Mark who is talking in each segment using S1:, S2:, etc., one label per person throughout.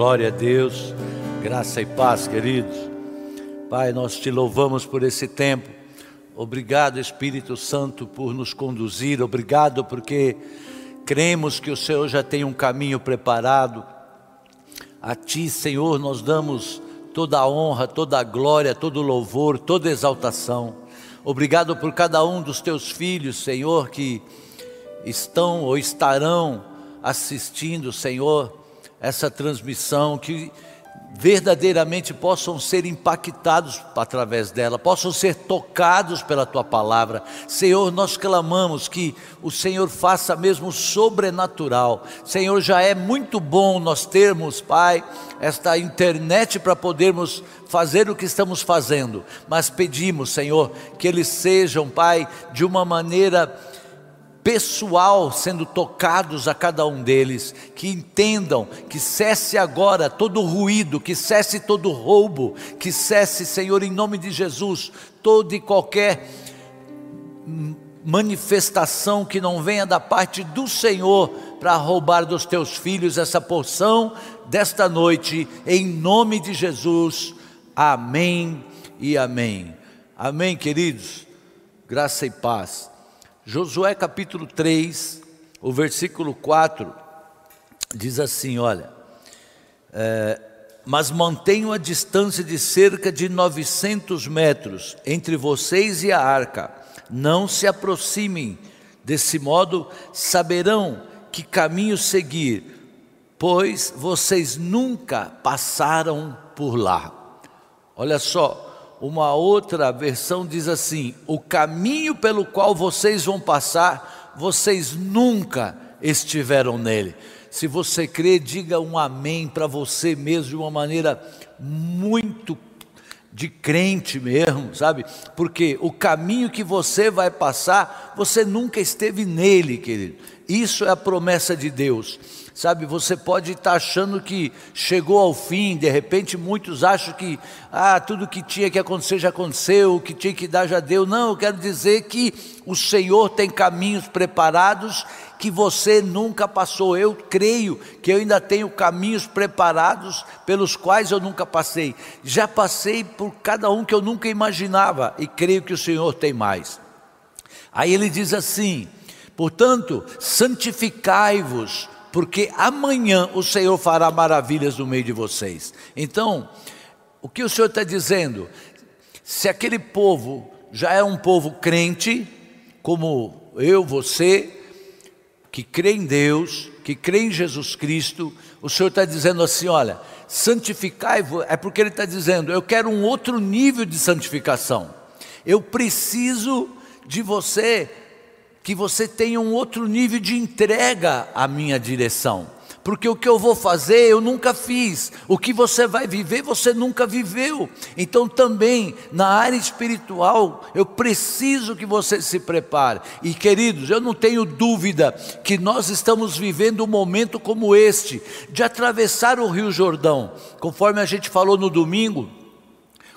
S1: Glória a Deus, graça e paz, queridos. Pai, nós te louvamos por esse tempo. Obrigado, Espírito Santo, por nos conduzir. Obrigado porque cremos que o Senhor já tem um caminho preparado. A Ti, Senhor, nós damos toda a honra, toda a glória, todo o louvor, toda a exaltação. Obrigado por cada um dos Teus filhos, Senhor, que estão ou estarão assistindo, Senhor, essa transmissão, que verdadeiramente possam ser impactados através dela, possam ser tocados pela tua palavra. Senhor, nós clamamos que o Senhor faça mesmo sobrenatural. Senhor, já é muito bom nós termos, Pai, esta internet para podermos fazer o que estamos fazendo, mas pedimos, Senhor, que eles sejam, Pai, de uma maneira pessoal sendo tocados a cada um deles, que entendam que cesse agora todo ruído, que cesse todo roubo, que cesse, Senhor, em nome de Jesus, toda e qualquer manifestação que não venha da parte do Senhor para roubar dos teus filhos essa porção desta noite, em nome de Jesus. Amém e amém. Amém, queridos. Graça e paz. Josué capítulo 3, o versículo 4, diz assim: olha, é, mas mantenham a distância de cerca de 900 metros entre vocês e a arca, não se aproximem, desse modo saberão que caminho seguir, pois vocês nunca passaram por lá. Olha só, uma outra versão diz assim: o caminho pelo qual vocês vão passar, vocês nunca estiveram nele. Se você crê, diga um amém para você mesmo de uma maneira muito de crente mesmo, sabe? Porque o caminho que você vai passar, você nunca esteve nele, querido. Isso é a promessa de Deus. Sabe, você pode estar achando que chegou ao fim, de repente muitos acham que ah, tudo que tinha que acontecer já aconteceu, o que tinha que dar já deu. Não, eu quero dizer que o Senhor tem caminhos preparados que você nunca passou. Eu creio que eu ainda tenho caminhos preparados pelos quais eu nunca passei. Já passei por cada um que eu nunca imaginava e creio que o Senhor tem mais. Aí ele diz assim: portanto, santificai-vos porque amanhã o Senhor fará maravilhas no meio de vocês. Então, o que o Senhor está dizendo? Se aquele povo já é um povo crente, como eu, você, que crê em Deus, que crê em Jesus Cristo, o Senhor está dizendo assim: olha, santificai-vos, é porque Ele está dizendo, eu quero um outro nível de santificação, eu preciso de você que você tenha um outro nível de entrega à minha direção. Porque o que eu vou fazer eu nunca fiz, o que você vai viver você nunca viveu. Então também na área espiritual eu preciso que você se prepare. E queridos, eu não tenho dúvida que nós estamos vivendo um momento como este, de atravessar o Rio Jordão, conforme a gente falou no domingo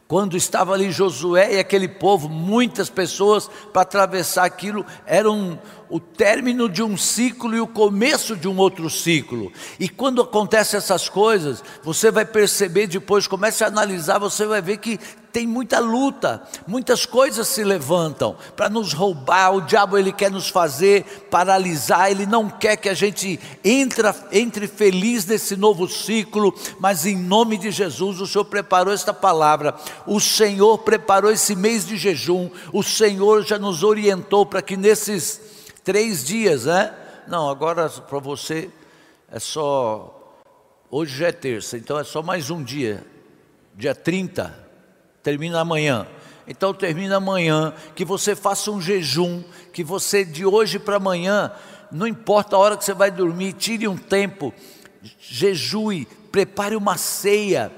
S1: quando estava ali Josué e aquele povo, muitas pessoas para atravessar aquilo, era um, o término de um ciclo e o começo de um outro ciclo. E quando acontecem essas coisas, você vai perceber depois, comece a analisar, você vai ver que tem muita luta, muitas coisas se levantam para nos roubar. O diabo ele quer nos fazer paralisar, ele não quer que a gente entre, entre feliz nesse novo ciclo, mas em nome de Jesus, o Senhor preparou esta palavra, o Senhor preparou esse mês de jejum, o Senhor já nos orientou para que nesses três dias, né? Não, agora para você é só. Hoje já é terça, então é só mais um dia, dia 30 termina amanhã. Então termina amanhã, que você faça um jejum, que você de hoje para amanhã, não importa a hora que você vai dormir, tire um tempo, jejue, prepare uma ceia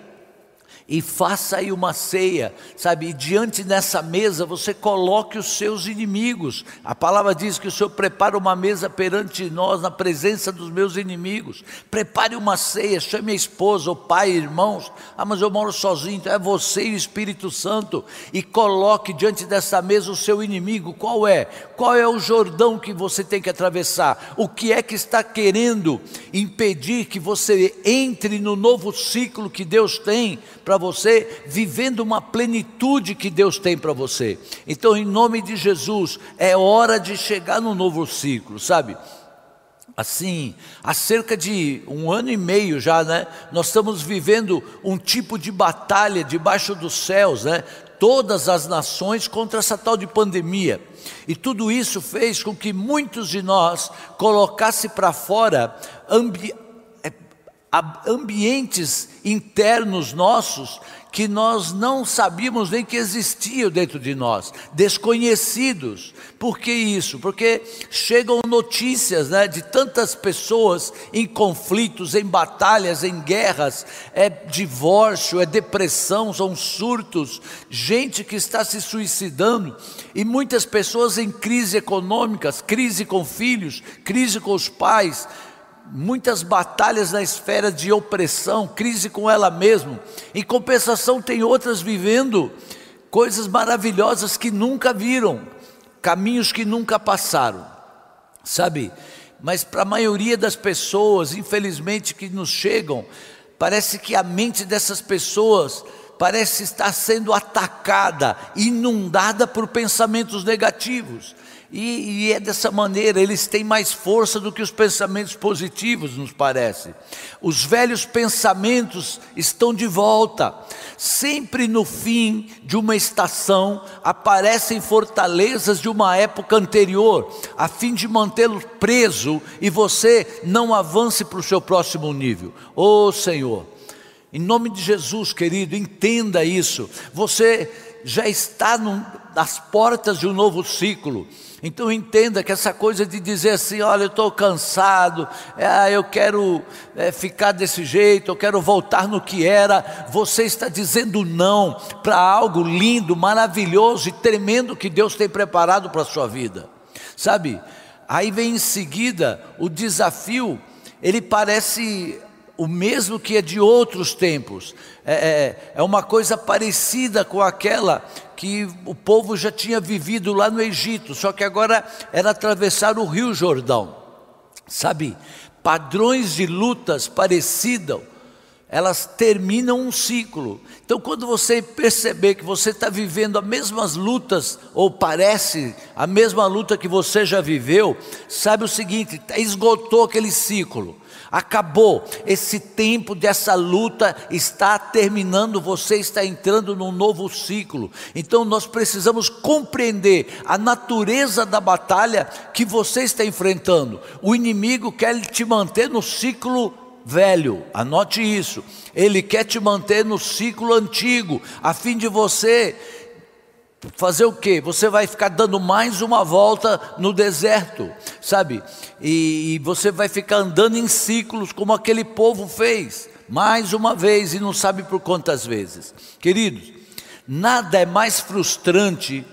S1: e faça aí uma ceia, sabe? E diante dessa mesa você coloque os seus inimigos. A palavra diz que o Senhor prepara uma mesa perante nós, na presença dos meus inimigos. Prepare uma ceia, chame a esposa, o pai, irmãos. Ah, mas eu moro sozinho, então é você e o Espírito Santo. E coloque diante dessa mesa o seu inimigo. Qual é? Qual é o Jordão que você tem que atravessar? O que é que está querendo impedir que você entre no novo ciclo que Deus tem para para você, vivendo uma plenitude que Deus tem para você. Então, em nome de Jesus, é hora de chegar no novo ciclo, sabe? Assim, há cerca de um ano e meio já, né? Nós estamos vivendo um tipo de batalha debaixo dos céus, né? Todas as nações contra essa tal de pandemia. E tudo isso fez com que muitos de nós colocasse para fora ambientes internos nossos que nós não sabíamos nem que existiam dentro de nós, desconhecidos. Por que isso? Porque chegam notícias né, de tantas pessoas em conflitos, em batalhas, em guerras, é divórcio, é depressão, são surtos, gente que está se suicidando e muitas pessoas em crise econômicas, crise com filhos, crise com os pais muitas batalhas na esfera de opressão, crise com ela mesma. Em compensação, tem outras vivendo coisas maravilhosas que nunca viram, caminhos que nunca passaram, sabe? Mas para a maioria das pessoas, infelizmente, que nos chegam, parece que a mente dessas pessoas parece estar sendo atacada, inundada por pensamentos negativos. E, e, é dessa maneira, eles têm mais força do que os pensamentos positivos, nos parece. Os velhos pensamentos estão de volta. Sempre no fim de uma estação aparecem fortalezas de uma época anterior, a fim de mantê-lo preso e você não avance para o seu próximo nível. Ô oh, Senhor, em nome de Jesus, querido, entenda isso. Você já está no, nas portas de um novo ciclo. Então entenda que essa coisa de dizer assim, olha, eu estou cansado, é, eu quero é, ficar desse jeito, eu quero voltar no que era, você está dizendo não para algo lindo, maravilhoso e tremendo que Deus tem preparado para a sua vida. Sabe? Aí vem em seguida o desafio, ele parece o mesmo que é de outros tempos, é, é, é, uma coisa parecida com aquela que o povo já tinha vivido lá no Egito, só que agora era atravessar o Rio Jordão, sabe? Padrões de lutas parecidas, elas terminam um ciclo. Então, quando você perceber que você está vivendo as mesmas lutas, ou parece a mesma luta que você já viveu, sabe o seguinte: esgotou aquele ciclo acabou. Esse tempo dessa luta está terminando, você está entrando num novo ciclo. Então nós precisamos compreender a natureza da batalha que você está enfrentando. O inimigo quer te manter no ciclo velho, anote isso. Ele quer te manter no ciclo antigo, a fim de você fazer o quê? Você vai ficar dando mais uma volta no deserto, sabe? E, e, você vai ficar andando em ciclos como aquele povo fez, mais uma vez e não sabe por quantas vezes. Queridos, nada é mais frustrante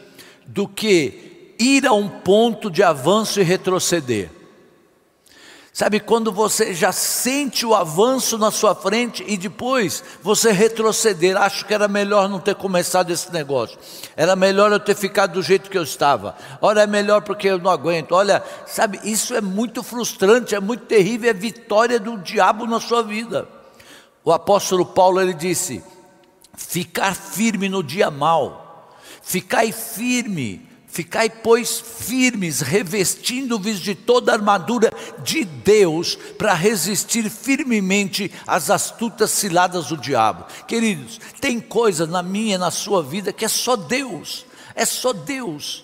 S1: do que ir a um ponto de avanço e retroceder. Sabe quando você já sente o avanço na sua frente e depois você retroceder, acho que era melhor não ter começado esse negócio. Era melhor eu ter ficado do jeito que eu estava. Olha, é melhor porque eu não aguento. Olha, sabe, isso é muito frustrante, é muito terrível, é vitória do diabo na sua vida. O apóstolo Paulo ele disse: "Ficar firme no dia mal. Ficai firme Ficai, pois, firmes, revestindo-vos de toda a armadura de Deus, para resistir firmemente às astutas ciladas do diabo. Queridos, tem coisa na minha, na sua vida, que é só Deus, é só Deus.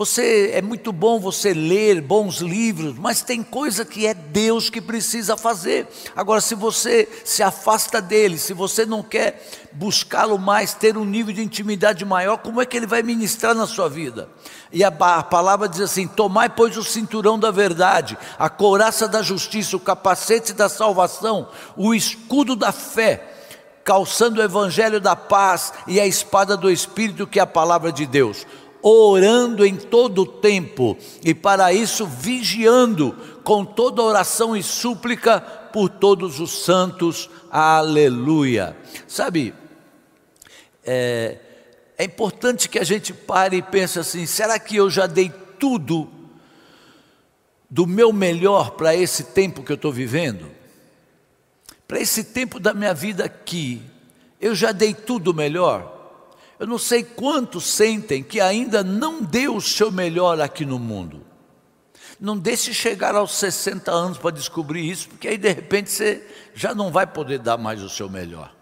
S1: Você é muito bom você ler bons livros, mas tem coisa que é Deus que precisa fazer. Agora, se você se afasta dele, se você não quer buscá-lo mais, ter um nível de intimidade maior, como é que ele vai ministrar na sua vida? E a, a palavra diz assim: Tomai, pois, o cinturão da verdade, a couraça da justiça, o capacete da salvação, o escudo da fé calçando o evangelho da paz e a espada do Espírito, que é a palavra de Deus, orando em todo o tempo, e para isso vigiando com toda oração e súplica por todos os santos. Aleluia. Sabe, é, é importante que a gente pare e pense assim: será que eu já dei tudo do meu melhor para esse tempo que eu estou vivendo? Para esse tempo da minha vida aqui, eu já dei tudo melhor? Eu não sei quantos sentem que ainda não deu o seu melhor aqui no mundo. Não deixe chegar aos 60 anos para descobrir isso, porque aí de repente você já não vai poder dar mais o seu melhor.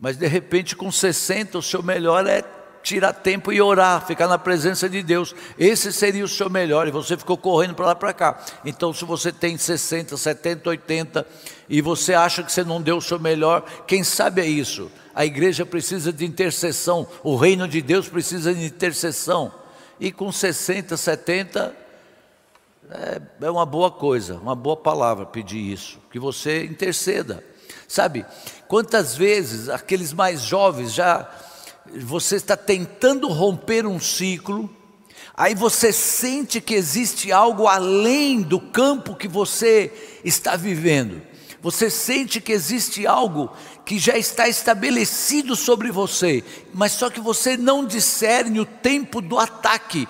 S1: Mas de repente com 60 o seu melhor é tirar tempo e orar, ficar na presença de Deus. Esse seria o seu melhor, e você ficou correndo para lá para cá. Então, se você tem 60, 70, 80 e você acha que você não deu o seu melhor, quem sabe é isso. A igreja precisa de intercessão, o reino de Deus precisa de intercessão. E com 60, 70, é, é uma boa coisa, uma boa palavra pedir isso, que você interceda. Sabe, quantas vezes aqueles mais jovens já, você está tentando romper um ciclo, aí você sente que existe algo além do campo que você está vivendo, você sente que existe algo que já está estabelecido sobre você, mas só que você não discerne o tempo do ataque,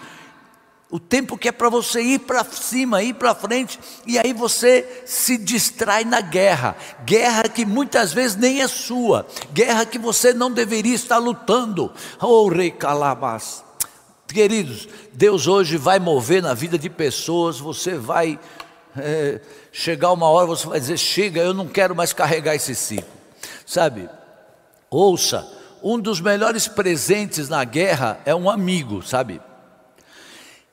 S1: o tempo que é para você ir para cima, ir para frente, e aí você se distrai na guerra, guerra que muitas vezes nem é sua, guerra que você não deveria estar lutando. Oh, rei calabas. Queridos, Deus hoje vai mover na vida de pessoas, você vai é, chegar uma hora, você vai dizer: chega, eu não quero mais carregar esse ciclo, sabe? Ouça, um dos melhores presentes na guerra é um amigo, sabe?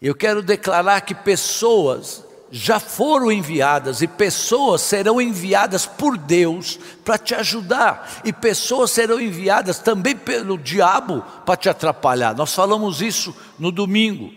S1: Eu quero declarar que pessoas já foram enviadas e pessoas serão enviadas por Deus para te ajudar, e pessoas serão enviadas também pelo diabo para te atrapalhar. Nós falamos isso no domingo,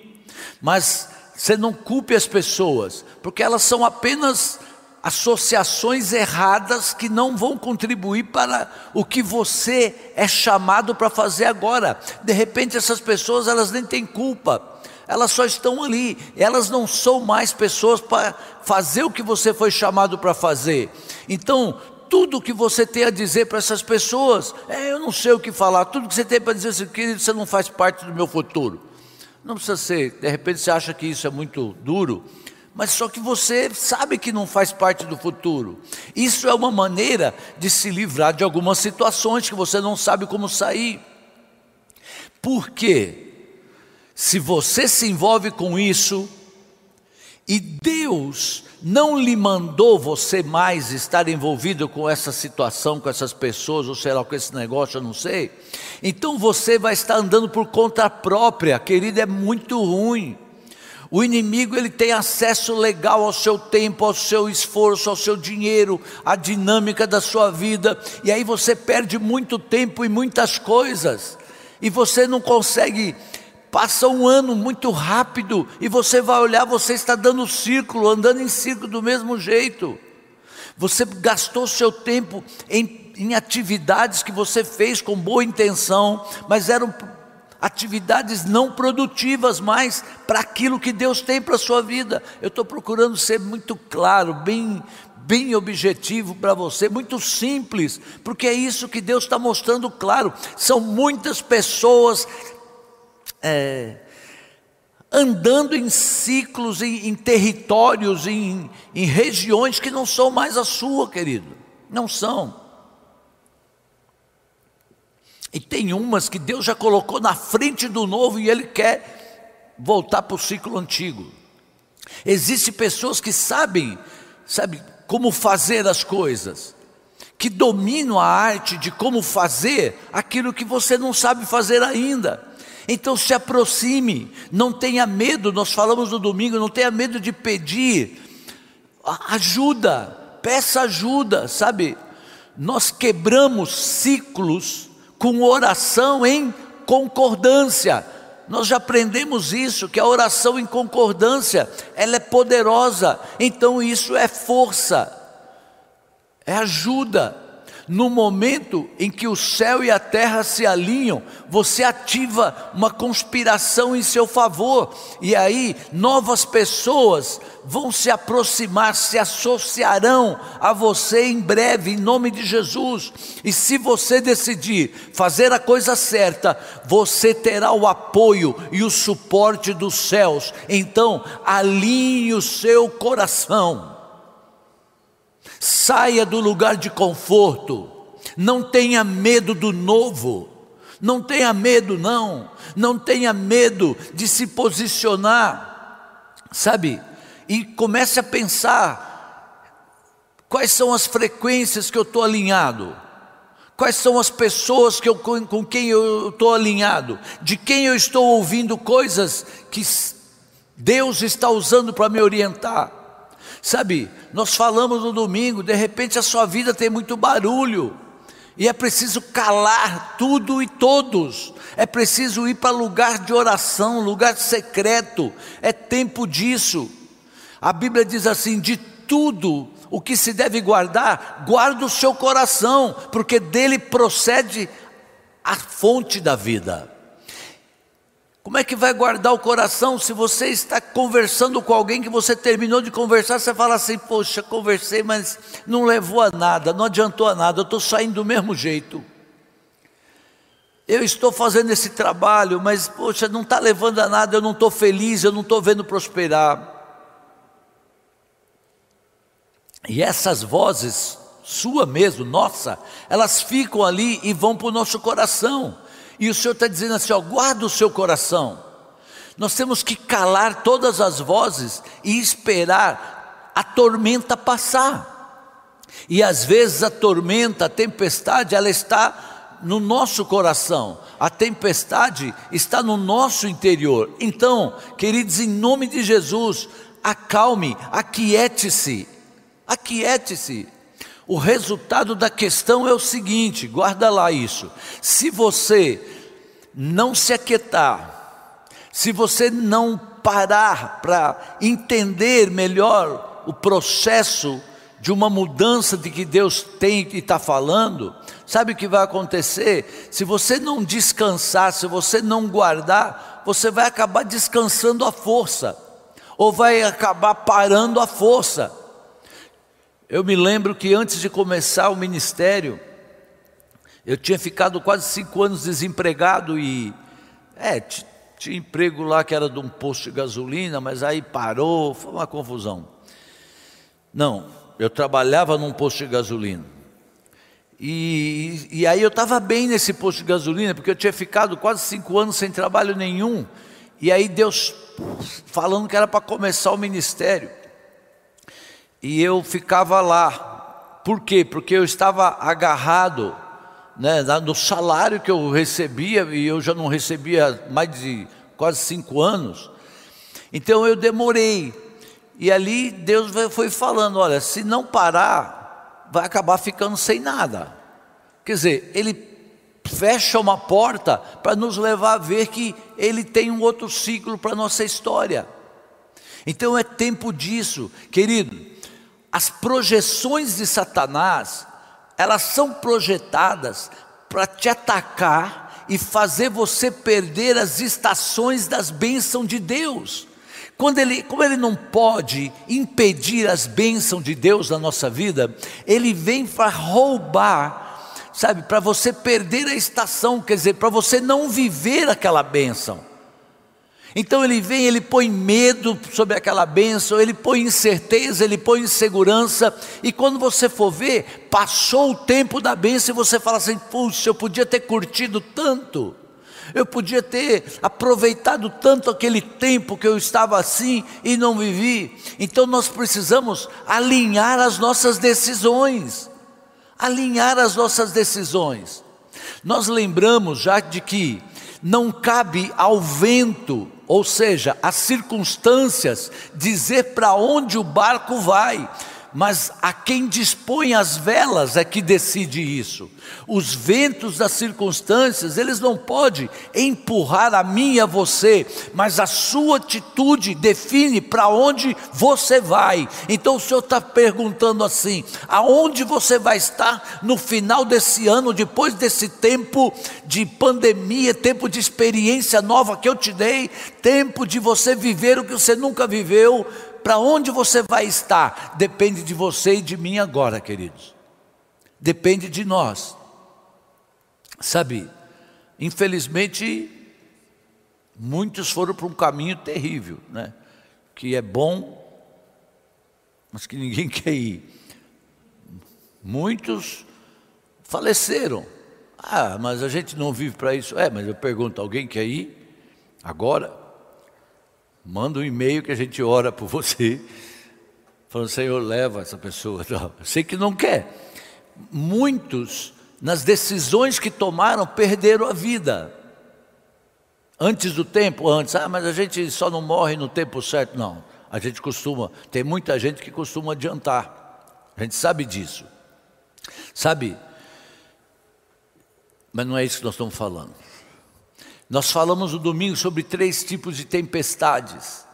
S1: mas você não culpe as pessoas, porque elas são apenas associações erradas que não vão contribuir para o que você é chamado para fazer agora. De repente essas pessoas elas nem têm culpa elas só estão ali, elas não são mais pessoas para fazer o que você foi chamado para fazer. Então, tudo que você tem a dizer para essas pessoas, é, eu não sei o que falar, tudo que você tem para dizer, assim, querido, você não faz parte do meu futuro. Não precisa ser, de repente você acha que isso é muito duro, mas só que você sabe que não faz parte do futuro. Isso é uma maneira de se livrar de algumas situações que você não sabe como sair. Por quê? Se você se envolve com isso e Deus não lhe mandou você mais estar envolvido com essa situação, com essas pessoas, ou sei lá, com esse negócio, eu não sei, então você vai estar andando por conta própria, querido, é muito ruim. O inimigo ele tem acesso legal ao seu tempo, ao seu esforço, ao seu dinheiro, à dinâmica da sua vida, e aí você perde muito tempo e muitas coisas, e você não consegue Passa um ano muito rápido e você vai olhar, você está dando círculo, andando em círculo do mesmo jeito. Você gastou seu tempo em, em atividades que você fez com boa intenção, mas eram atividades não produtivas mais para aquilo que Deus tem para a sua vida. Eu estou procurando ser muito claro, bem, bem objetivo para você, muito simples, porque é isso que Deus está mostrando claro. São muitas pessoas é, andando em ciclos, em, em territórios, em, em regiões que não são mais a sua, querido. Não são. E tem umas que Deus já colocou na frente do novo e Ele quer voltar para o ciclo antigo. Existem pessoas que sabem, sabe, como fazer as coisas, que dominam a arte de como fazer aquilo que você não sabe fazer ainda. Então se aproxime, não tenha medo, nós falamos no domingo, não tenha medo de pedir ajuda, peça ajuda, sabe? Nós quebramos ciclos com oração em concordância. Nós já aprendemos isso, que a oração em concordância, ela é poderosa. Então isso é força, é ajuda. No momento em que o céu e a terra se alinham, você ativa uma conspiração em seu favor, e aí novas pessoas vão se aproximar, se associarão a você em breve, em nome de Jesus. E se você decidir fazer a coisa certa, você terá o apoio e o suporte dos céus. Então, alinhe o seu coração Saia do lugar de conforto. Não tenha medo do novo. Não tenha medo, não. Não tenha medo de se posicionar. Sabe? E comece a pensar: quais são as frequências que eu estou alinhado? Quais são as pessoas que eu, com quem eu estou alinhado? De quem eu estou ouvindo coisas que Deus está usando para me orientar? Sabe, nós falamos no domingo, de repente a sua vida tem muito barulho, e é preciso calar tudo e todos, é preciso ir para lugar de oração, lugar secreto, é tempo disso. A Bíblia diz assim: de tudo o que se deve guardar, guarda o seu coração, porque dele procede a fonte da vida. Como é que vai guardar o coração se você está conversando com alguém que você terminou de conversar? Você fala assim: Poxa, conversei, mas não levou a nada, não adiantou a nada, eu estou saindo do mesmo jeito. Eu estou fazendo esse trabalho, mas poxa, não está levando a nada, eu não estou feliz, eu não estou vendo prosperar. E essas vozes, sua mesmo, nossa, elas ficam ali e vão para o nosso coração. E o Senhor está dizendo assim: ó, guarda o seu coração. Nós temos que calar todas as vozes e esperar a tormenta passar. E às vezes a tormenta, a tempestade, ela está no nosso coração, a tempestade está no nosso interior. Então, queridos, em nome de Jesus, acalme, aquiete-se, aquiete-se. O resultado da questão é o seguinte: guarda lá isso. Se você não se aquietar, se você não parar para entender melhor o processo de uma mudança de que Deus tem e está falando, sabe o que vai acontecer? Se você não descansar, se você não guardar, você vai acabar descansando a força, ou vai acabar parando a força. Eu me lembro que antes de começar o ministério, eu tinha ficado quase cinco anos desempregado e é, tinha emprego lá que era de um posto de gasolina, mas aí parou, foi uma confusão. Não, eu trabalhava num posto de gasolina. E, e aí eu estava bem nesse posto de gasolina, porque eu tinha ficado quase cinco anos sem trabalho nenhum. E aí Deus falando que era para começar o ministério e eu ficava lá. Por quê? Porque eu estava agarrado né, no salário que eu recebia, e eu já não recebia mais de quase cinco anos. Então eu demorei. E ali Deus foi falando: olha, se não parar, vai acabar ficando sem nada. Quer dizer, Ele fecha uma porta para nos levar a ver que Ele tem um outro ciclo para a nossa história. Então é tempo disso, querido as projeções de Satanás, elas são projetadas para te atacar e fazer você perder as estações das bênçãos de Deus. Quando ele, como ele não pode impedir as bênçãos de Deus na nossa vida, ele vem para roubar, sabe, para você perder a estação, quer dizer, para você não viver aquela bênção. Então ele vem, ele põe medo sobre aquela bênção, ele põe incerteza, ele põe insegurança, e quando você for ver, passou o tempo da bênção e você fala assim: puxa, eu podia ter curtido tanto, eu podia ter aproveitado tanto aquele tempo que eu estava assim e não vivi. Então nós precisamos alinhar as nossas decisões, alinhar as nossas decisões. Nós lembramos já de que não cabe ao vento ou seja, as circunstâncias, dizer para onde o barco vai. Mas a quem dispõe as velas é que decide isso. Os ventos das circunstâncias, eles não podem empurrar a mim e a você, mas a sua atitude define para onde você vai. Então o Senhor está perguntando assim: aonde você vai estar no final desse ano, depois desse tempo de pandemia, tempo de experiência nova que eu te dei, tempo de você viver o que você nunca viveu? Para onde você vai estar, depende de você e de mim agora, queridos. Depende de nós. Sabe, infelizmente, muitos foram para um caminho terrível, né? Que é bom, mas que ninguém quer ir. Muitos faleceram. Ah, mas a gente não vive para isso. É, mas eu pergunto: alguém quer ir? Agora? Manda um e-mail que a gente ora por você, falando, Senhor, leva essa pessoa. Eu sei que não quer. Muitos, nas decisões que tomaram, perderam a vida. Antes do tempo, antes, ah, mas a gente só não morre no tempo certo. Não, a gente costuma, tem muita gente que costuma adiantar. A gente sabe disso. Sabe? Mas não é isso que nós estamos falando. Nós falamos no domingo sobre três tipos de tempestades.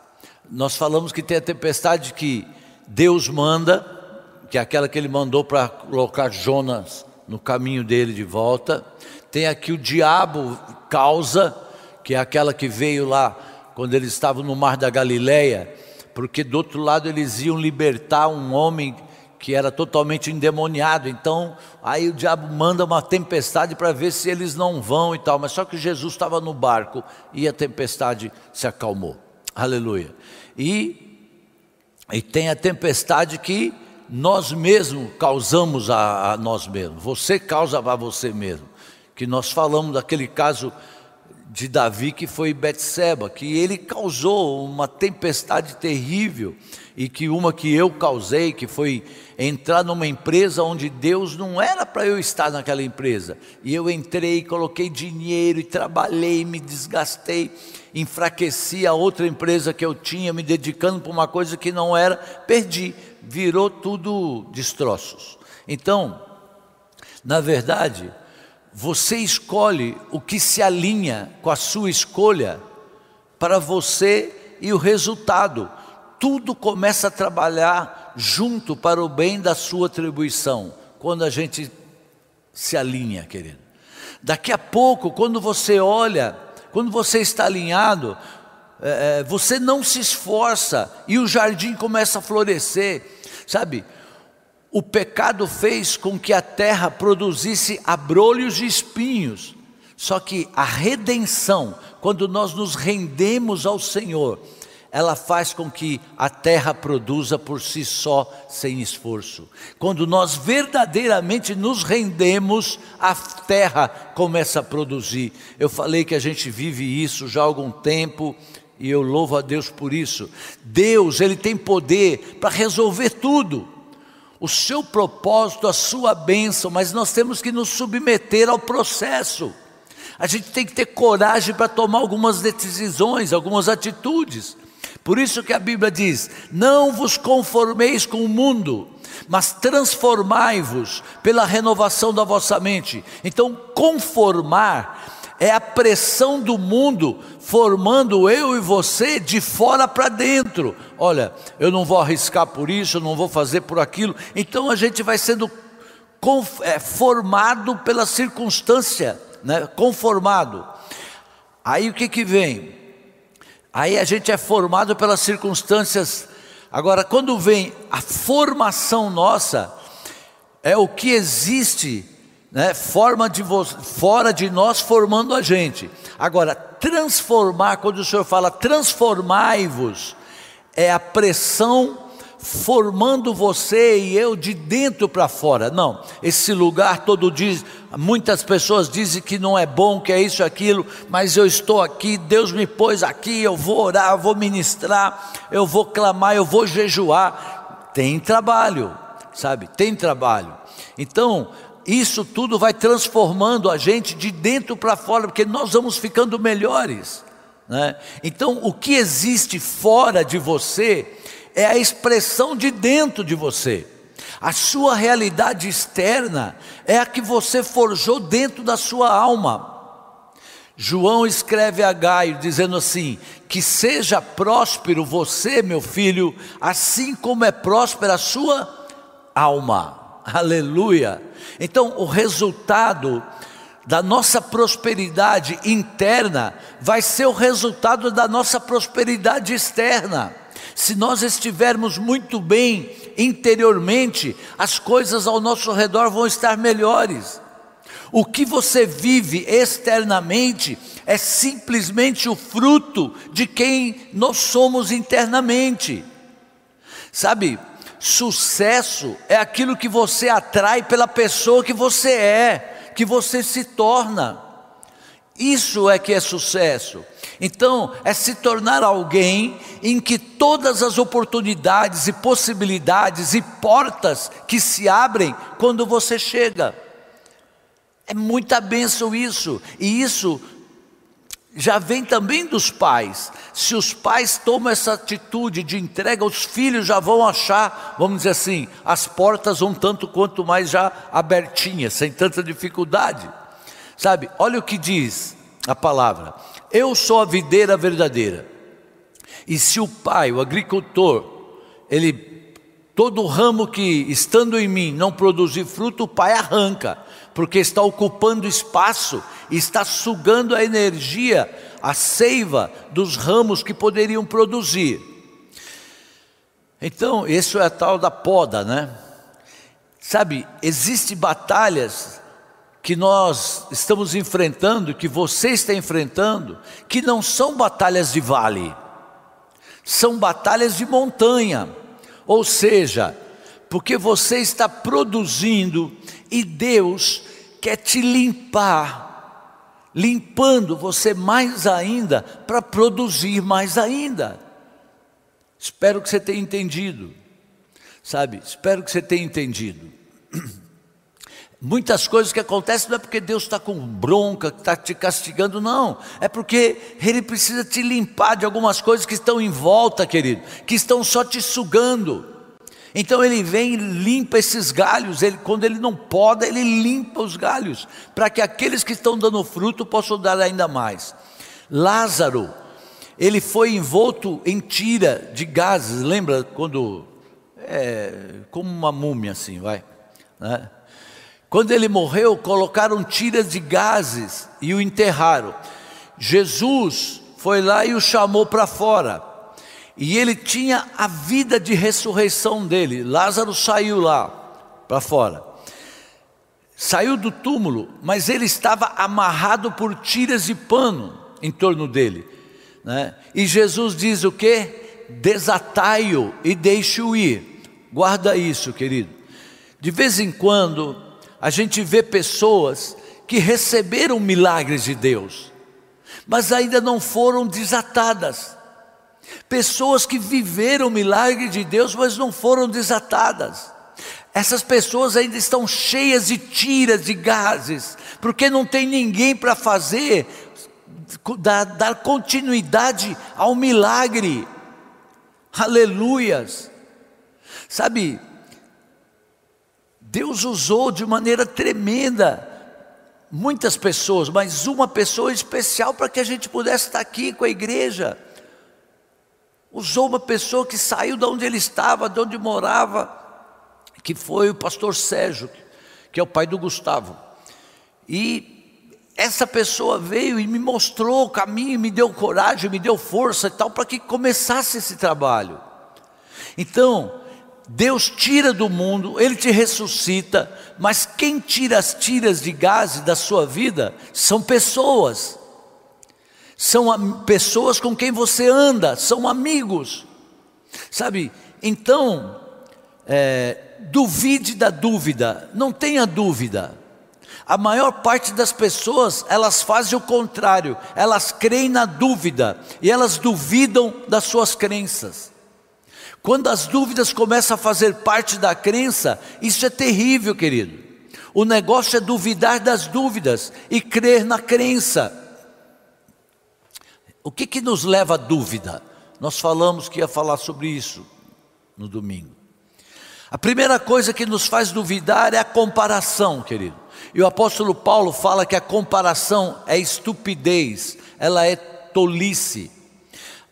S1: Nós falamos que tem a tempestade que Deus manda, que é aquela que ele mandou para colocar Jonas no caminho dele de volta. Tem aqui o diabo causa, que é aquela que veio lá quando eles estavam no mar da Galileia, porque do outro lado eles iam libertar um homem que era totalmente endemoniado. Então, aí o diabo manda uma tempestade para ver se eles não vão e tal. Mas só que Jesus estava no barco e a tempestade se acalmou. Aleluia. E, e tem a tempestade que nós mesmos causamos a, a nós mesmos. Você causa a você mesmo. Que nós falamos daquele caso de Davi que foi Betseba, que ele causou uma tempestade terrível e que uma que eu causei, que foi entrar numa empresa onde Deus não era para eu estar naquela empresa. E eu entrei, coloquei dinheiro e trabalhei, me desgastei, enfraqueci a outra empresa que eu tinha, me dedicando para uma coisa que não era, perdi, virou tudo destroços. Então, na verdade, você escolhe o que se alinha com a sua escolha para você e o resultado. Tudo começa a trabalhar junto para o bem da sua atribuição, quando a gente se alinha, querido. Daqui a pouco, quando você olha, quando você está alinhado, é, é você não se esforça e o jardim começa a florescer, sabe? o pecado fez com que a terra produzisse abrolhos e espinhos. Só que a redenção, quando nós nos rendemos ao Senhor, ela faz com que a terra produza por si só, sem esforço. Quando nós verdadeiramente nos rendemos, a terra começa a produzir. Eu falei que a gente vive isso já há algum tempo, e eu louvo a Deus por isso. Deus, Ele tem poder para resolver tudo o seu propósito, a sua bênção, mas nós temos que nos submeter ao processo. A gente tem que ter coragem para tomar algumas decisões, algumas atitudes. Por isso que a Bíblia diz: Não vos conformeis com o mundo, mas transformai-vos pela renovação da vossa mente. Então, conformar é a pressão do mundo formando eu e você de fora para dentro. Olha, eu não vou arriscar por isso, eu não vou fazer por aquilo. Então a gente vai sendo é, formado pela circunstância, né? conformado. Aí o que, que vem? Aí a gente é formado pelas circunstâncias. Agora, quando vem a formação nossa, é o que existe né, forma de fora de nós formando a gente. Agora, transformar, quando o Senhor fala transformai-vos, é a pressão formando você e eu de dentro para fora. Não, esse lugar todo dia, muitas pessoas dizem que não é bom, que é isso, aquilo, mas eu estou aqui, Deus me pôs aqui, eu vou orar, eu vou ministrar, eu vou clamar, eu vou jejuar. Tem trabalho, sabe? Tem trabalho. Então, isso tudo vai transformando a gente de dentro para fora, porque nós vamos ficando melhores. Né? Então, o que existe fora de você é a expressão de dentro de você. A sua realidade externa é a que você forjou dentro da sua alma. João escreve a Gaio dizendo assim: que seja próspero você, meu filho, assim como é próspera a sua alma. Aleluia. Então, o resultado da nossa prosperidade interna vai ser o resultado da nossa prosperidade externa. Se nós estivermos muito bem interiormente, as coisas ao nosso redor vão estar melhores. O que você vive externamente é simplesmente o fruto de quem nós somos internamente. Sabe, sucesso é aquilo que você atrai pela pessoa que você é, que você se torna. Isso é que é sucesso. Então, é se tornar alguém em que todas as oportunidades e possibilidades e portas que se abrem quando você chega. É muita bênção isso, e isso já vem também dos pais. Se os pais tomam essa atitude de entrega, os filhos já vão achar, vamos dizer assim, as portas um tanto quanto mais já abertinhas, sem tanta dificuldade. Sabe, olha o que diz a palavra: Eu sou a videira verdadeira. E se o pai, o agricultor, ele todo ramo que estando em mim não produzir fruto, o pai arranca porque está ocupando espaço, está sugando a energia, a seiva dos ramos que poderiam produzir. Então, isso é a tal da poda, né? Sabe, existem batalhas que nós estamos enfrentando, que você está enfrentando, que não são batalhas de vale, são batalhas de montanha. Ou seja, porque você está produzindo e Deus quer te limpar, limpando você mais ainda para produzir mais ainda. Espero que você tenha entendido, sabe? Espero que você tenha entendido. Muitas coisas que acontecem não é porque Deus está com bronca, está te castigando, não. É porque Ele precisa te limpar de algumas coisas que estão em volta, querido, que estão só te sugando. Então ele vem e limpa esses galhos, ele, quando ele não poda, ele limpa os galhos, para que aqueles que estão dando fruto possam dar ainda mais. Lázaro, ele foi envolto em tira de gases, lembra quando, é, como uma múmia assim, vai, né? Quando ele morreu, colocaram tiras de gases e o enterraram. Jesus foi lá e o chamou para fora. E ele tinha a vida de ressurreição dele. Lázaro saiu lá para fora. Saiu do túmulo, mas ele estava amarrado por tiras de pano em torno dele. Né? E Jesus diz o que? Desatai-o e deixe-o ir. Guarda isso, querido. De vez em quando, a gente vê pessoas que receberam milagres de Deus, mas ainda não foram desatadas. Pessoas que viveram o milagre de Deus, mas não foram desatadas. Essas pessoas ainda estão cheias de tiras, de gases, porque não tem ninguém para fazer, dar, dar continuidade ao milagre. Aleluias. Sabe, Deus usou de maneira tremenda muitas pessoas, mas uma pessoa especial para que a gente pudesse estar aqui com a igreja usou uma pessoa que saiu de onde ele estava, de onde morava, que foi o pastor Sérgio, que é o pai do Gustavo. E essa pessoa veio e me mostrou o caminho, me deu coragem, me deu força e tal, para que começasse esse trabalho. Então, Deus tira do mundo, Ele te ressuscita, mas quem tira as tiras de gás da sua vida são pessoas são pessoas com quem você anda, são amigos, sabe? Então, é, duvide da dúvida, não tenha dúvida. A maior parte das pessoas, elas fazem o contrário, elas creem na dúvida e elas duvidam das suas crenças. Quando as dúvidas começam a fazer parte da crença, isso é terrível, querido. O negócio é duvidar das dúvidas e crer na crença. O que, que nos leva à dúvida? Nós falamos que ia falar sobre isso no domingo. A primeira coisa que nos faz duvidar é a comparação, querido. E o apóstolo Paulo fala que a comparação é estupidez, ela é tolice.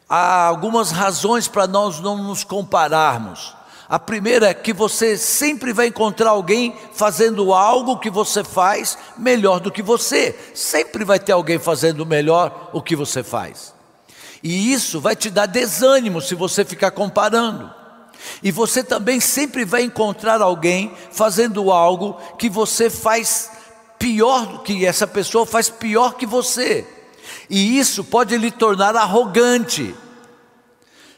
S1: Há algumas razões para nós não nos compararmos. A primeira é que você sempre vai encontrar alguém fazendo algo que você faz melhor do que você. Sempre vai ter alguém fazendo melhor o que você faz. E isso vai te dar desânimo se você ficar comparando. E você também sempre vai encontrar alguém fazendo algo que você faz pior do que essa pessoa faz pior que você. E isso pode lhe tornar arrogante.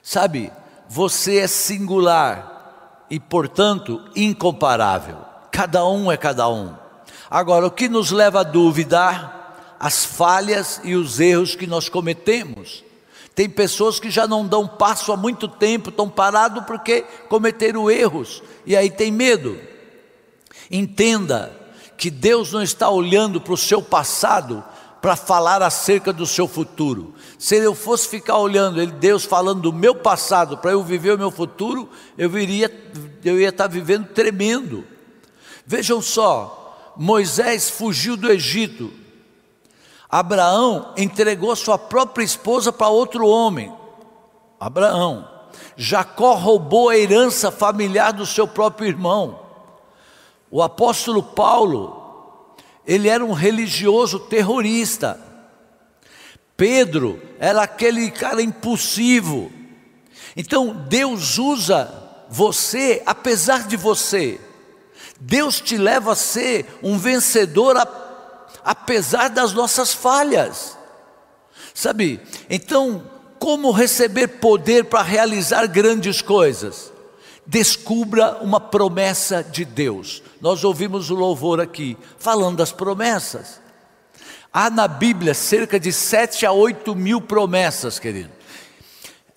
S1: Sabe, você é singular e, portanto, incomparável. Cada um é cada um. Agora, o que nos leva a duvidar? As falhas e os erros que nós cometemos. Tem pessoas que já não dão passo há muito tempo, estão parados porque cometeram erros e aí tem medo. Entenda que Deus não está olhando para o seu passado para falar acerca do seu futuro. Se eu fosse ficar olhando Deus falando do meu passado para eu viver o meu futuro, eu, viria, eu ia estar vivendo tremendo. Vejam só, Moisés fugiu do Egito, Abraão entregou sua própria esposa para outro homem. Abraão. Jacó roubou a herança familiar do seu próprio irmão. O apóstolo Paulo, ele era um religioso terrorista. Pedro era aquele cara impulsivo. Então Deus usa você, apesar de você. Deus te leva a ser um vencedor apesar das nossas falhas. Sabe? Então, como receber poder para realizar grandes coisas? Descubra uma promessa de Deus. Nós ouvimos o louvor aqui, falando das promessas. Há na Bíblia cerca de sete a oito mil promessas, querido.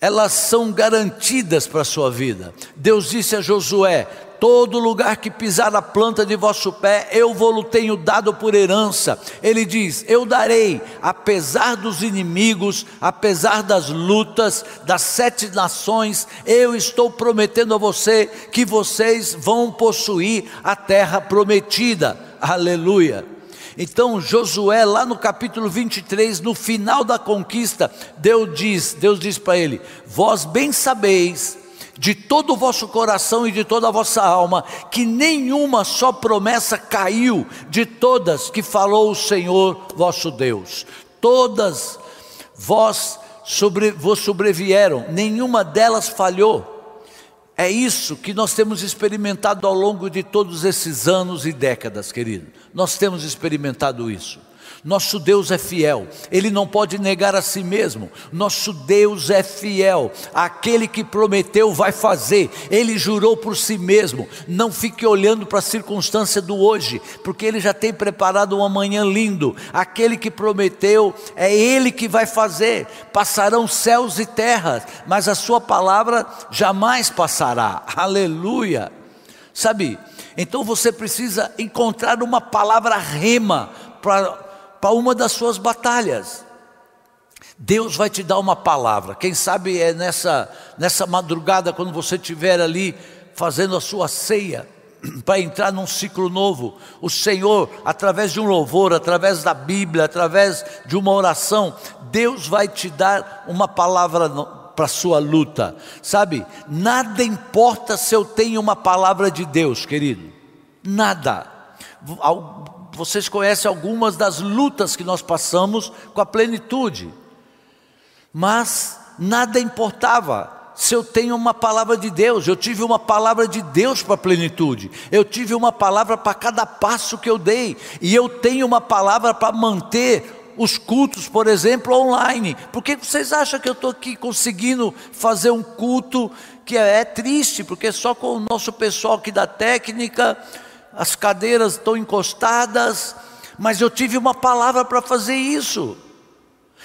S1: Elas são garantidas para a sua vida. Deus disse a Josué: todo lugar que pisar a planta de vosso pé, eu vou-lo tenho dado por herança. Ele diz: Eu darei, apesar dos inimigos, apesar das lutas, das sete nações, eu estou prometendo a você que vocês vão possuir a terra prometida. Aleluia. Então Josué, lá no capítulo 23, no final da conquista, Deus diz, Deus diz para ele: Vós bem sabeis de todo o vosso coração e de toda a vossa alma, que nenhuma só promessa caiu de todas que falou o Senhor vosso Deus. Todas vós sobre, vos sobrevieram, nenhuma delas falhou. É isso que nós temos experimentado ao longo de todos esses anos e décadas, querido. Nós temos experimentado isso. Nosso Deus é fiel, Ele não pode negar a si mesmo. Nosso Deus é fiel, aquele que prometeu vai fazer, Ele jurou por si mesmo. Não fique olhando para a circunstância do hoje, porque Ele já tem preparado um amanhã lindo. Aquele que prometeu, é Ele que vai fazer. Passarão céus e terras, mas a Sua palavra jamais passará. Aleluia. Sabe? Então você precisa encontrar uma palavra rema para para uma das suas batalhas. Deus vai te dar uma palavra. Quem sabe é nessa, nessa madrugada, quando você estiver ali fazendo a sua ceia, para entrar num ciclo novo, o Senhor, através de um louvor, através da Bíblia, através de uma oração, Deus vai te dar uma palavra para a sua luta, sabe? Nada importa se eu tenho uma palavra de Deus, querido, nada vocês conhecem algumas das lutas que nós passamos com a plenitude, mas nada importava. Se eu tenho uma palavra de Deus, eu tive uma palavra de Deus para a plenitude, eu tive uma palavra para cada passo que eu dei, e eu tenho uma palavra para manter os cultos, por exemplo, online. Por que vocês acham que eu estou aqui conseguindo fazer um culto que é, triste, porque só com o nosso pessoal aqui da técnica, as cadeiras estão encostadas, mas eu tive uma palavra para fazer isso.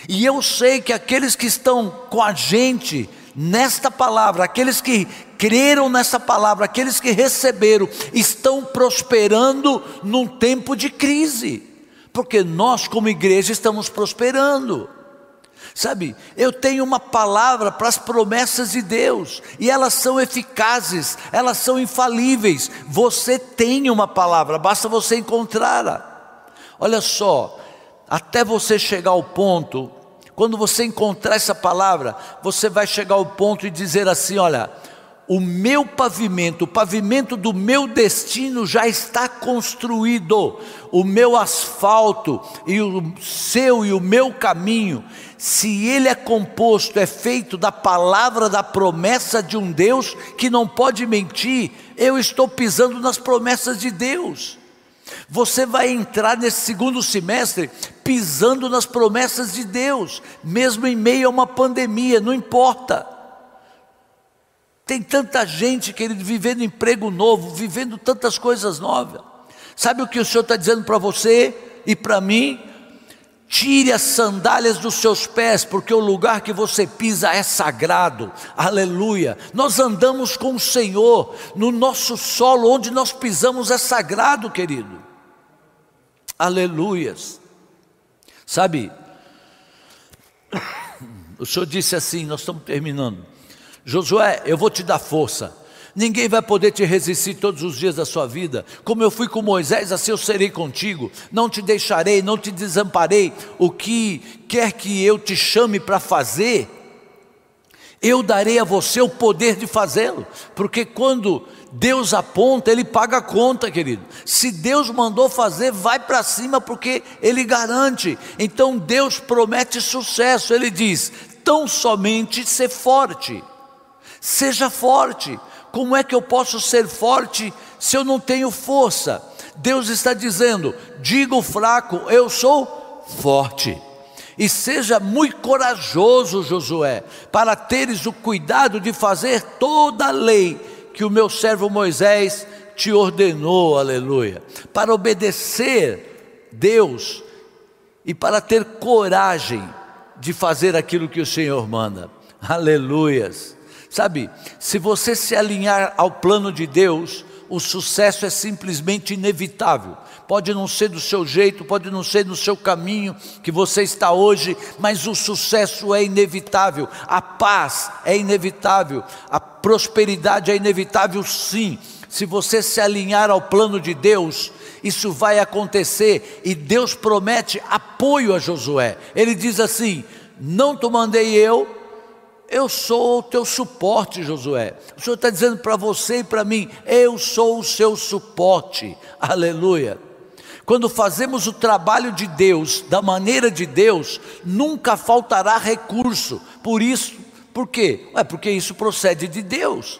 S1: E eu sei que aqueles que estão com a gente nesta palavra, aqueles que creram nessa palavra, aqueles que receberam, estão prosperando num tempo de crise, porque nós, como igreja, estamos prosperando. Sabe, eu tenho uma palavra para as promessas de Deus, e elas são eficazes, elas são infalíveis. Você tem uma palavra, basta você encontrá-la. Olha só, até você chegar ao ponto, quando você encontrar essa palavra, você vai chegar ao ponto e dizer assim: olha, o meu pavimento, o pavimento do meu destino já está construído, o meu asfalto e o seu e o meu caminho, se ele é composto, é feito da palavra da promessa de um Deus que não pode mentir, eu estou pisando nas promessas de Deus. Você vai entrar nesse segundo semestre pisando nas promessas de Deus, mesmo em meio a uma pandemia, não importa. Tem tanta gente, querido, vivendo emprego novo, vivendo tantas coisas novas. Sabe o que o Senhor está dizendo para você e para mim? Tire as sandálias dos seus pés, porque o lugar que você pisa é sagrado. Aleluia. Nós andamos com o Senhor, no nosso solo, onde nós pisamos é sagrado, querido. Aleluias. Sabe, o Senhor disse assim: nós estamos terminando. Josué, eu vou te dar força. Ninguém vai poder te resistir todos os dias da sua vida. Como eu fui com Moisés, assim eu serei contigo. Não te deixarei, não te desamparei. O que quer que eu te chame para fazer, eu darei a você o poder de fazê-lo. Porque quando Deus aponta, Ele paga a conta, querido. Se Deus mandou fazer, vai para cima, porque Ele garante. Então Deus promete sucesso. Ele diz: tão somente ser forte. Seja forte. Como é que eu posso ser forte se eu não tenho força? Deus está dizendo: diga o fraco, eu sou forte. E seja muito corajoso, Josué, para teres o cuidado de fazer toda a lei que o meu servo Moisés te ordenou, aleluia. Para obedecer Deus e para ter coragem de fazer aquilo que o Senhor manda, aleluias. Sabe, se você se alinhar ao plano de Deus, o sucesso é simplesmente inevitável. Pode não ser do seu jeito, pode não ser no seu caminho que você está hoje, mas o sucesso é inevitável, a paz é inevitável, a prosperidade é inevitável, sim. Se você se alinhar ao plano de Deus, isso vai acontecer e Deus promete apoio a Josué. Ele diz assim: Não te mandei eu, eu sou o teu suporte, Josué. O Senhor está dizendo para você e para mim: eu sou o seu suporte. Aleluia. Quando fazemos o trabalho de Deus, da maneira de Deus, nunca faltará recurso. Por isso, por quê? É porque isso procede de Deus.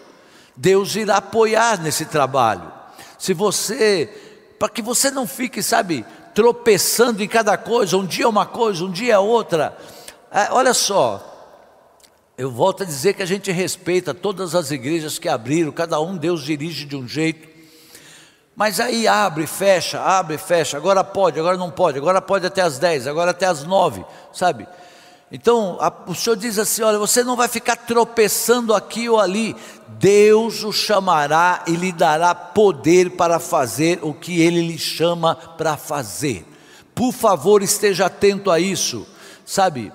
S1: Deus irá apoiar nesse trabalho. Se você, para que você não fique, sabe, tropeçando em cada coisa, um dia é uma coisa, um dia é outra. É, olha só, eu volto a dizer que a gente respeita todas as igrejas que abriram, cada um Deus dirige de um jeito. Mas aí abre, fecha, abre, fecha, agora pode, agora não pode, agora pode até as 10, agora até as 9, sabe? Então a, o Senhor diz assim: olha, você não vai ficar tropeçando aqui ou ali, Deus o chamará e lhe dará poder para fazer o que ele lhe chama para fazer. Por favor, esteja atento a isso, sabe?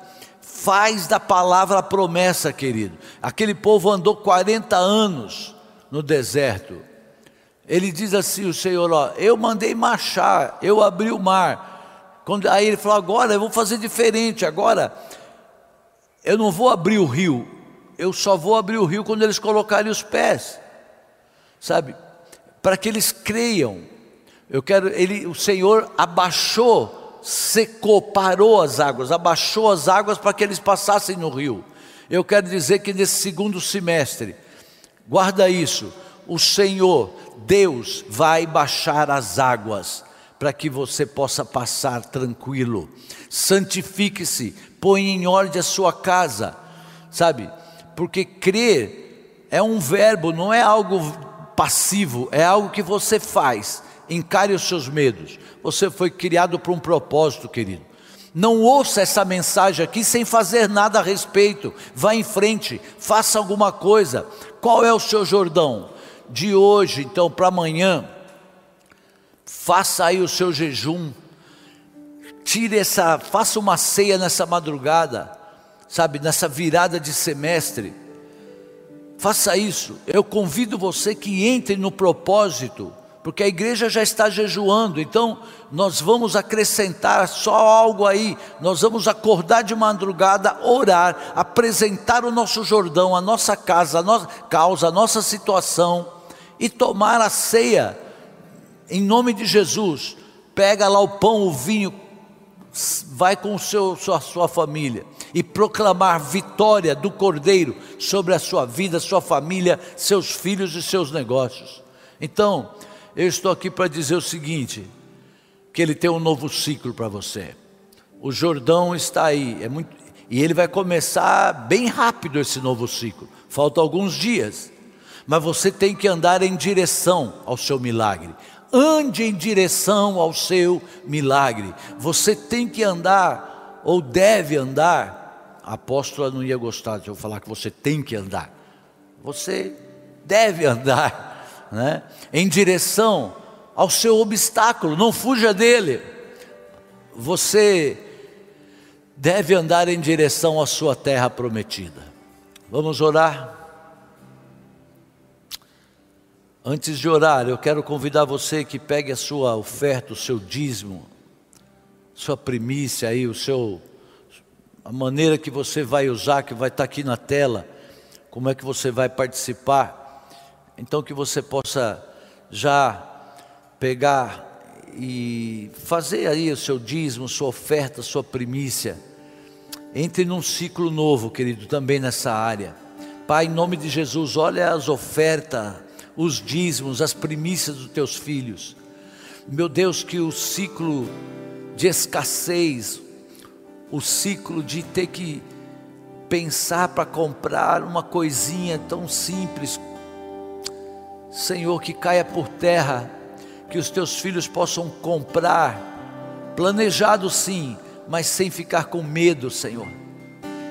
S1: Faz da palavra promessa, querido. Aquele povo andou 40 anos no deserto. Ele diz assim: o Senhor, ó, eu mandei marchar, eu abri o mar. Quando, aí ele falou: agora eu vou fazer diferente, agora eu não vou abrir o rio, eu só vou abrir o rio quando eles colocarem os pés, sabe? Para que eles creiam. Eu quero, ele, o Senhor abaixou secou, parou as águas, abaixou as águas para que eles passassem no rio. Eu quero dizer que nesse segundo semestre, guarda isso, o Senhor, Deus, vai baixar as águas para que você possa passar tranquilo. Santifique-se, põe em ordem a sua casa, sabe? Porque crer é um verbo, não é algo passivo, é algo que você faz. Encare os seus medos. Você foi criado para um propósito, querido. Não ouça essa mensagem aqui sem fazer nada a respeito. Vá em frente, faça alguma coisa. Qual é o seu Jordão? De hoje, então, para amanhã, faça aí o seu jejum. Tire essa, faça uma ceia nessa madrugada. sabe, nessa virada de semestre. Faça isso. Eu convido você que entre no propósito, porque a igreja já está jejuando, então nós vamos acrescentar só algo aí. Nós vamos acordar de madrugada, orar, apresentar o nosso Jordão, a nossa casa, a nossa causa, a nossa situação e tomar a ceia em nome de Jesus. Pega lá o pão, o vinho, vai com seu, sua, sua família e proclamar vitória do Cordeiro sobre a sua vida, sua família, seus filhos e seus negócios. Então, eu estou aqui para dizer o seguinte: que ele tem um novo ciclo para você. O Jordão está aí, é muito, e ele vai começar bem rápido esse novo ciclo. Faltam alguns dias, mas você tem que andar em direção ao seu milagre ande em direção ao seu milagre. Você tem que andar, ou deve andar. A apóstola não ia gostar de eu falar que você tem que andar. Você deve andar né, em direção ao seu obstáculo, não fuja dele. Você deve andar em direção à sua terra prometida. Vamos orar? Antes de orar, eu quero convidar você que pegue a sua oferta, o seu dízimo, sua primícia aí, o seu a maneira que você vai usar, que vai estar aqui na tela, como é que você vai participar. Então que você possa já pegar e fazer aí o seu dízimo, sua oferta, sua primícia. Entre num ciclo novo, querido, também nessa área. Pai, em nome de Jesus, olha as ofertas os dízimos, as primícias dos teus filhos. Meu Deus, que o ciclo de escassez, o ciclo de ter que pensar para comprar uma coisinha tão simples, Senhor, que caia por terra, que os teus filhos possam comprar, planejado sim, mas sem ficar com medo, Senhor.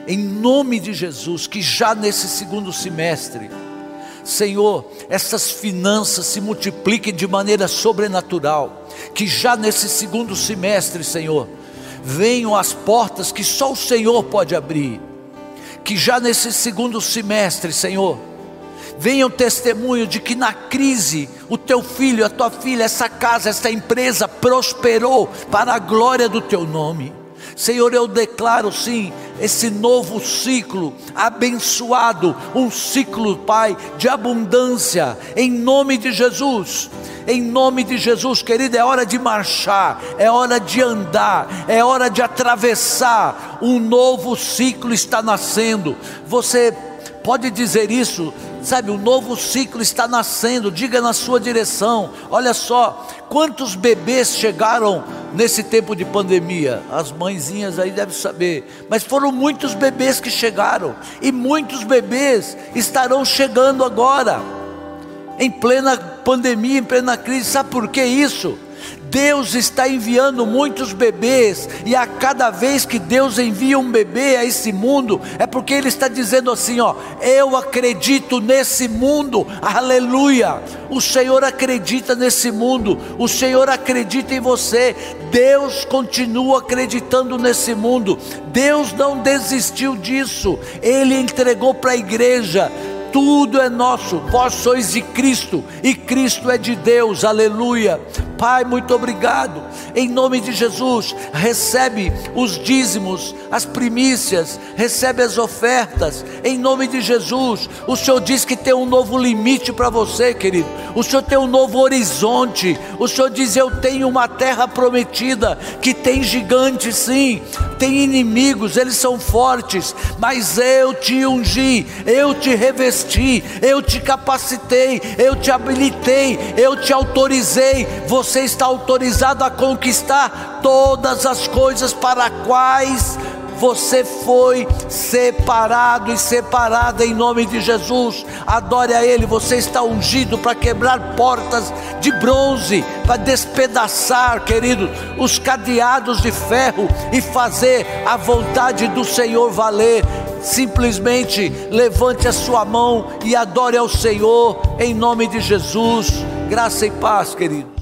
S1: Em nome de Jesus, que já nesse segundo semestre, Senhor, essas finanças se multipliquem de maneira sobrenatural, que já nesse segundo semestre, Senhor, venham as portas que só o Senhor pode abrir, que já nesse segundo semestre, Senhor, venha o testemunho de que na crise o teu filho, a tua filha, essa casa, essa empresa prosperou para a glória do teu nome. Senhor, eu declaro sim esse novo ciclo abençoado, um ciclo, Pai, de abundância, em nome de Jesus. Em nome de Jesus, querido, é hora de marchar, é hora de andar, é hora de atravessar. Um novo ciclo está nascendo. Você pode dizer isso sabe, um novo ciclo está nascendo, diga na sua direção. Olha só, quantos bebês chegaram nesse tempo de pandemia? As mãezinhas aí devem saber, mas foram muitos bebês que chegaram, e muitos bebês estarão chegando agora, em plena pandemia, em plena crise. Sabe por que isso? Deus está enviando muitos bebês, e a cada vez que Deus envia um bebê a esse mundo, é porque Ele está dizendo assim: ó, eu acredito nesse mundo, aleluia. O Senhor acredita nesse mundo, o Senhor acredita em você, Deus continua acreditando nesse mundo, Deus não desistiu disso, Ele entregou para a igreja. Tudo é nosso, vós sois de Cristo e Cristo é de Deus, aleluia. Pai, muito obrigado, em nome de Jesus, recebe os dízimos, as primícias, recebe as ofertas, em nome de Jesus. O Senhor diz que tem um novo limite para você, querido, o Senhor tem um novo horizonte, o Senhor diz: Eu tenho uma terra prometida, que tem gigantes, sim, tem inimigos, eles são fortes, mas eu te ungi, eu te revesti eu te capacitei, eu te habilitei, eu te autorizei. Você está autorizado a conquistar todas as coisas para quais você foi separado e separada em nome de Jesus. Adore a Ele. Você está ungido para quebrar portas de bronze, para despedaçar, querido, os cadeados de ferro e fazer a vontade do Senhor valer simplesmente levante a sua mão e adore ao Senhor em nome de Jesus. Graça e paz, querido.